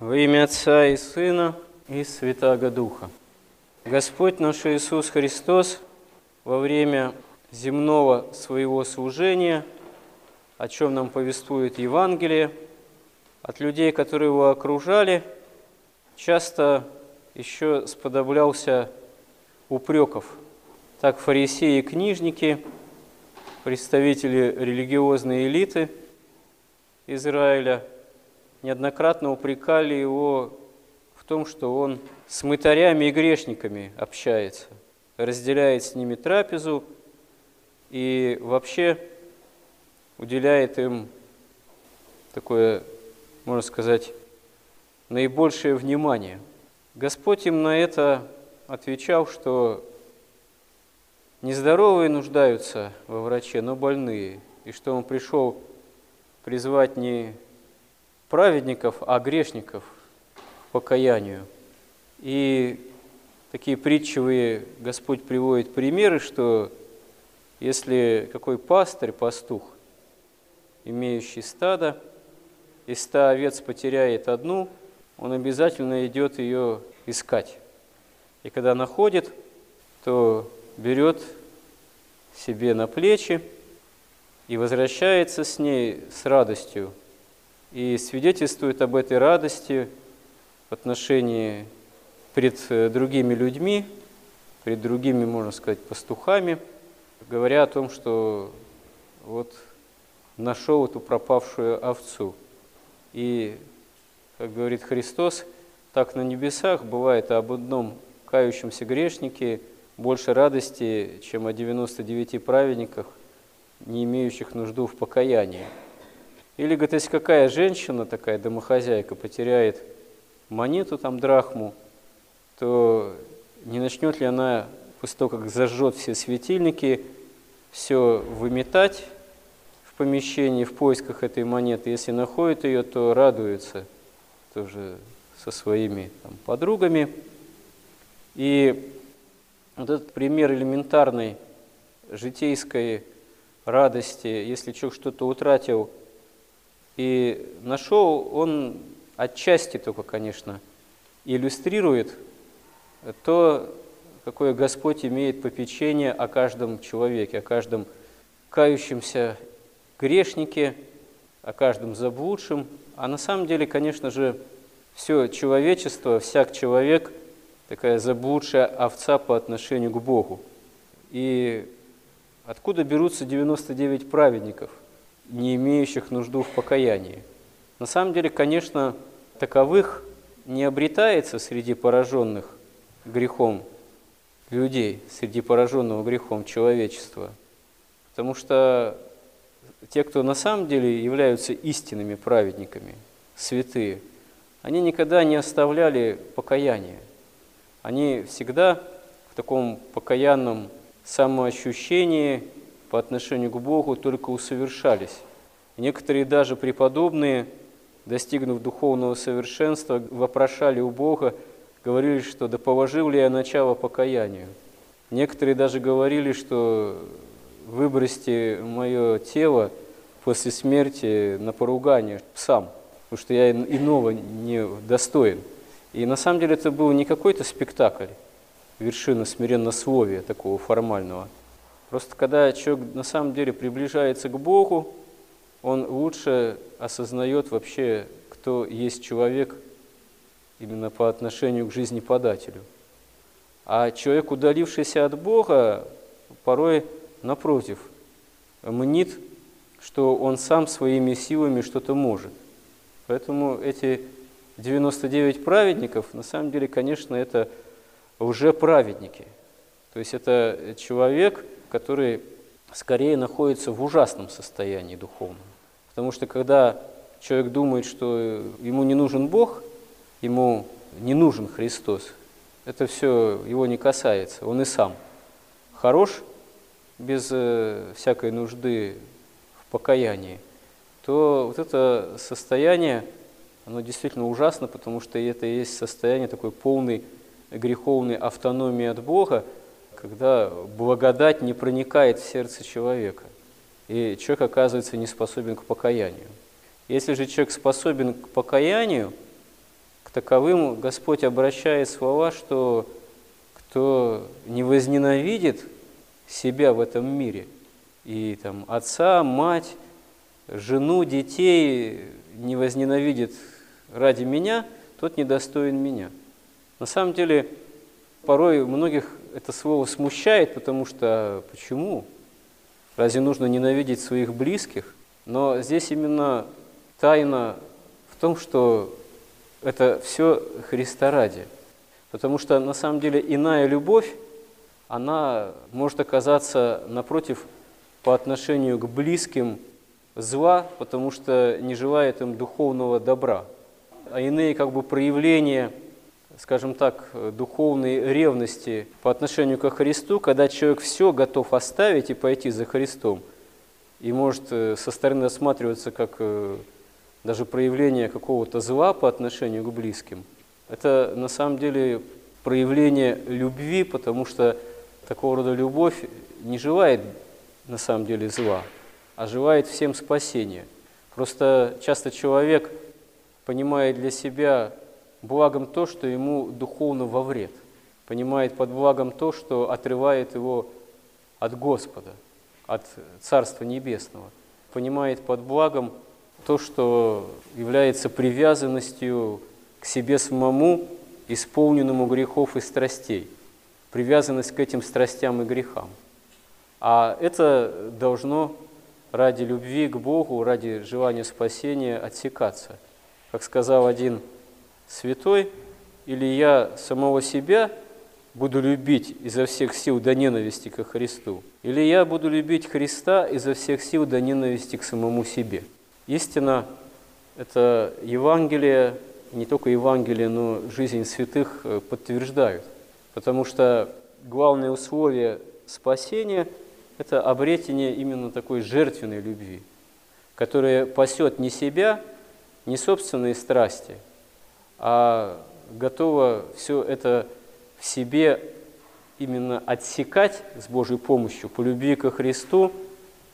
Во имя Отца и Сына и Святаго Духа. Господь наш Иисус Христос во время земного своего служения, о чем нам повествует Евангелие, от людей, которые его окружали, часто еще сподоблялся упреков. Так фарисеи и книжники, представители религиозной элиты Израиля, неоднократно упрекали его в том, что он с мытарями и грешниками общается, разделяет с ними трапезу и вообще уделяет им такое, можно сказать, наибольшее внимание. Господь им на это отвечал, что нездоровые нуждаются во враче, но больные, и что Он пришел призвать не праведников, а грешников покаянию. И такие притчевые Господь приводит примеры, что если какой пастырь, пастух, имеющий стадо, из ста овец потеряет одну, он обязательно идет ее искать. И когда находит, то берет себе на плечи и возвращается с ней с радостью и свидетельствует об этой радости в отношении пред э, другими людьми, пред другими, можно сказать, пастухами, говоря о том, что вот нашел эту пропавшую овцу. И, как говорит Христос, так на небесах бывает об одном кающемся грешнике больше радости, чем о 99 праведниках, не имеющих нужду в покаянии. Или, говорит, если какая женщина, такая домохозяйка, потеряет монету, там, драхму, то не начнет ли она, после того, как зажжет все светильники, все выметать в помещении в поисках этой монеты. Если находит ее, то радуется тоже со своими там, подругами. И вот этот пример элементарной житейской радости, если человек что-то утратил и нашел, он отчасти только, конечно, иллюстрирует то, какое Господь имеет попечение о каждом человеке, о каждом кающемся грешнике, о каждом заблудшем. А на самом деле, конечно же, все человечество, всяк человек – такая заблудшая овца по отношению к Богу. И откуда берутся 99 праведников, не имеющих нужду в покаянии? На самом деле, конечно, таковых не обретается среди пораженных грехом людей, среди пораженного грехом человечества. Потому что те, кто на самом деле являются истинными праведниками, святые – они никогда не оставляли покаяния. Они всегда в таком покаянном самоощущении по отношению к Богу только усовершались. Некоторые даже преподобные, достигнув духовного совершенства, вопрошали у Бога, говорили, что да положил ли я начало покаянию. Некоторые даже говорили, что выбросьте мое тело после смерти на поругание псам – потому что я иного не достоин. И на самом деле это был не какой-то спектакль, вершина смиреннословия такого формального. Просто когда человек на самом деле приближается к Богу, он лучше осознает вообще, кто есть человек именно по отношению к жизни подателю. А человек, удалившийся от Бога, порой, напротив, мнит, что он сам своими силами что-то может. Поэтому эти 99 праведников, на самом деле, конечно, это уже праведники. То есть это человек, который скорее находится в ужасном состоянии духовном. Потому что когда человек думает, что ему не нужен Бог, ему не нужен Христос, это все его не касается, он и сам хорош, без э, всякой нужды в покаянии – то вот это состояние, оно действительно ужасно, потому что это и есть состояние такой полной греховной автономии от Бога, когда благодать не проникает в сердце человека, и человек оказывается не способен к покаянию. Если же человек способен к покаянию, к таковым Господь обращает слова, что кто не возненавидит себя в этом мире, и там отца, мать, жену, детей не возненавидит ради меня, тот недостоин меня. На самом деле, порой многих это слово смущает, потому что почему? Разве нужно ненавидеть своих близких? Но здесь именно тайна в том, что это все Христа ради. Потому что на самом деле иная любовь, она может оказаться напротив по отношению к близким зла, потому что не желает им духовного добра. А иные как бы проявления, скажем так, духовной ревности по отношению ко Христу, когда человек все готов оставить и пойти за Христом, и может э, со стороны рассматриваться как э, даже проявление какого-то зла по отношению к близким, это на самом деле проявление любви, потому что такого рода любовь не желает на самом деле зла, а желает всем спасения. Просто часто человек понимает для себя благом то, что ему духовно во вред, понимает под благом то, что отрывает его от Господа, от Царства Небесного, понимает под благом то, что является привязанностью к себе самому, исполненному грехов и страстей, привязанность к этим страстям и грехам. А это должно ради любви к Богу, ради желания спасения отсекаться. Как сказал один святой, или я самого себя буду любить изо всех сил до ненависти ко Христу, или я буду любить Христа изо всех сил до ненависти к самому себе. Истина – это Евангелие, не только Евангелие, но жизнь святых э, подтверждают. Потому что главное условие спасения – это обретение именно такой жертвенной любви, которая пасет не себя, не собственные страсти, а готова все это в себе именно отсекать с Божьей помощью по любви ко Христу –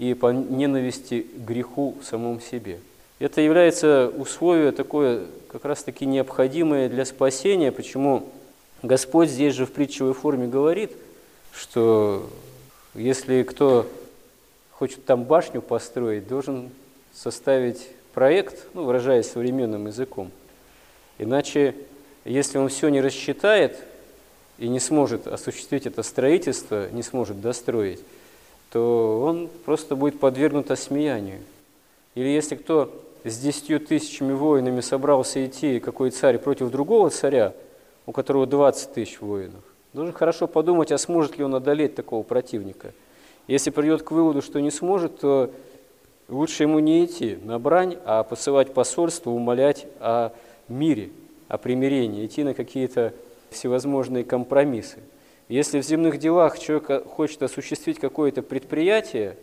и по ненависти к греху в самом себе. Это является условие такое как раз-таки необходимое для спасения, почему Господь здесь же в притчевой форме говорит, что если кто хочет там башню построить, должен составить проект, ну, выражаясь современным языком. Иначе, если он все не рассчитает и не сможет осуществить это строительство, не сможет достроить, то он просто будет подвергнут осмеянию. Или если кто с десятью тысячами воинами собрался идти, какой царь, против другого царя, у которого 20 тысяч воинов, должен хорошо подумать, а сможет ли он одолеть такого противника. Если придет к выводу, что не сможет, то лучше ему не идти на брань, а посылать посольство, умолять о мире, о примирении, идти на какие-то всевозможные компромиссы. Если в земных делах человек хочет осуществить какое-то предприятие,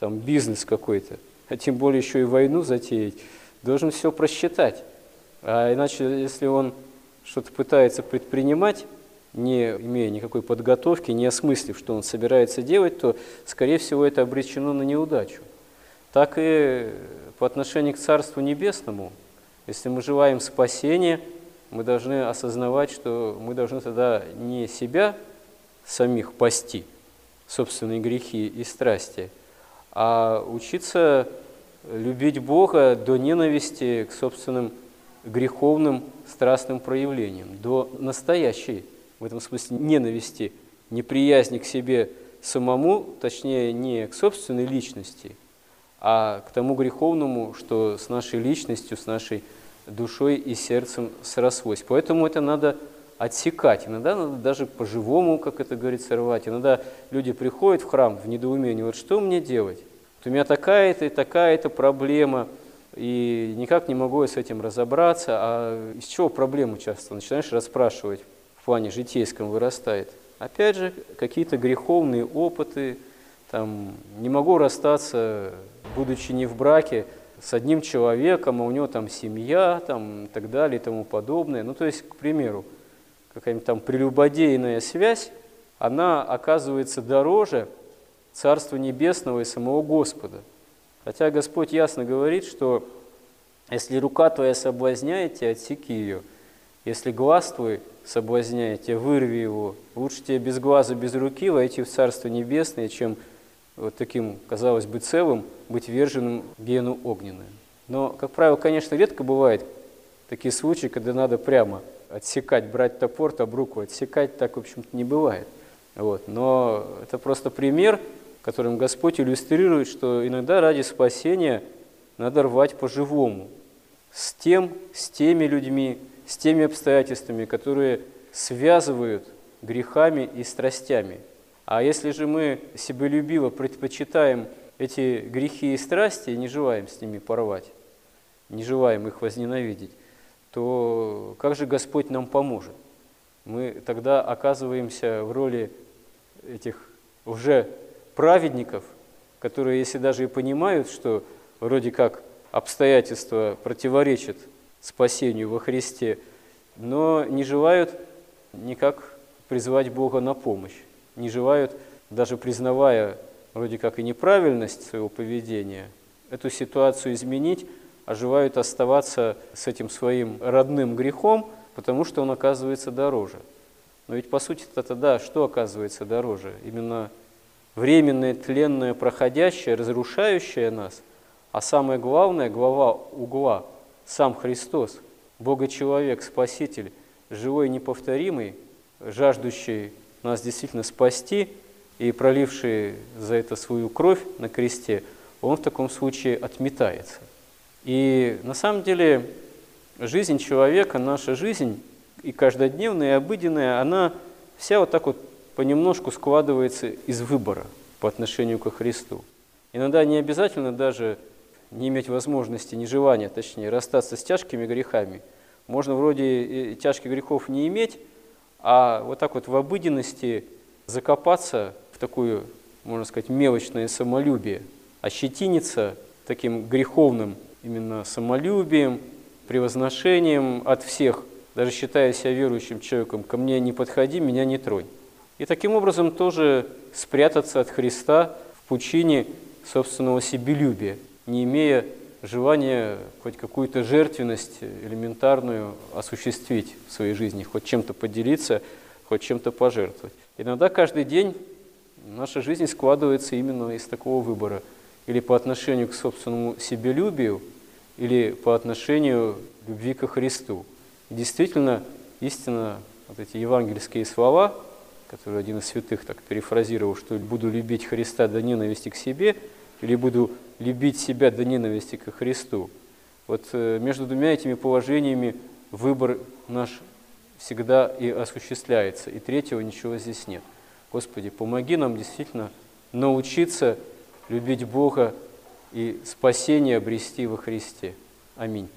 там бизнес какой-то, а тем более еще и войну затеять, должен все просчитать. А иначе, если он что-то пытается предпринимать, не имея никакой подготовки, не осмыслив, что он собирается делать, то, скорее всего, это обречено на неудачу. Так и по отношению к Царству Небесному, если мы желаем спасения, мы должны осознавать, что мы должны тогда не себя самих пасти собственные грехи и страсти, а учиться любить Бога до ненависти к собственным греховным страстным проявлениям, до настоящей, в этом смысле, ненависти, неприязни к себе самому, точнее, не к собственной личности, а к тому греховному, что с нашей личностью, с нашей душой и сердцем срослось. Поэтому это надо отсекать. Иногда надо даже по-живому, как это говорится, рвать. Иногда люди приходят в храм в недоумении, вот что мне делать? Вот у меня такая-то и такая-то проблема, и никак не могу я с этим разобраться. А из чего проблема часто? Начинаешь расспрашивать, в плане житейском вырастает. Опять же, какие-то греховные опыты, там, не могу расстаться, будучи не в браке, с одним человеком, а у него там семья, там, и так далее, и тому подобное. Ну, то есть, к примеру, какая-нибудь там прелюбодейная связь, она оказывается дороже Царства Небесного и самого Господа. Хотя Господь ясно говорит, что если рука твоя соблазняет тебя, отсеки ее. Если глаз твой соблазняет тебя, вырви его. Лучше тебе без глаза, без руки войти в Царство Небесное, чем вот таким, казалось бы, целым быть верженным гену огненную. Но, как правило, конечно, редко бывает такие случаи, когда надо прямо отсекать, брать топор, там руку отсекать, так, в общем-то, не бывает. Вот. Но это просто пример, которым Господь иллюстрирует, что иногда ради спасения надо рвать по-живому, с тем, с теми людьми, с теми обстоятельствами, которые связывают грехами и страстями. А если же мы себелюбиво предпочитаем эти грехи и страсти и не желаем с ними порвать, не желаем их возненавидеть, то как же Господь нам поможет? Мы тогда оказываемся в роли этих уже праведников, которые, если даже и понимают, что вроде как обстоятельства противоречат спасению во Христе, но не желают никак призвать Бога на помощь, не желают, даже признавая вроде как и неправильность своего поведения, эту ситуацию изменить, а желают оставаться с этим своим родным грехом, потому что он оказывается дороже. Но ведь по сути это да, что оказывается дороже? Именно временное, тленное, проходящее, разрушающее нас, а самое главное, глава угла, сам Христос, Бога-человек, Спаситель, живой неповторимый, жаждущий нас действительно спасти и проливший за это свою кровь на кресте, он в таком случае отметается. И на самом деле жизнь человека, наша жизнь, и каждодневная, и обыденная, она вся вот так вот понемножку складывается из выбора по отношению ко Христу. Иногда не обязательно даже не иметь возможности, не желания, точнее, расстаться с тяжкими грехами. Можно вроде тяжких грехов не иметь, а вот так вот в обыденности закопаться в такую, можно сказать, мелочное самолюбие, ощетиниться таким греховным именно самолюбием, превозношением от всех, даже считая себя верующим человеком, ко мне не подходи, меня не тронь. И таким образом тоже спрятаться от Христа в пучине собственного себелюбия, не имея желания хоть какую-то жертвенность элементарную осуществить в своей жизни, хоть чем-то поделиться, хоть чем-то пожертвовать. Иногда каждый день наша жизнь складывается именно из такого выбора. Или по отношению к собственному себелюбию, или по отношению любви ко Христу. И действительно, истинно, вот эти евангельские слова, которые один из святых так перефразировал, что «буду любить Христа до ненависти к себе», или «буду любить себя до ненависти ко Христу». Вот э, между двумя этими положениями выбор наш всегда и осуществляется, и третьего ничего здесь нет. Господи, помоги нам действительно научиться любить Бога и спасение обрести во Христе. Аминь.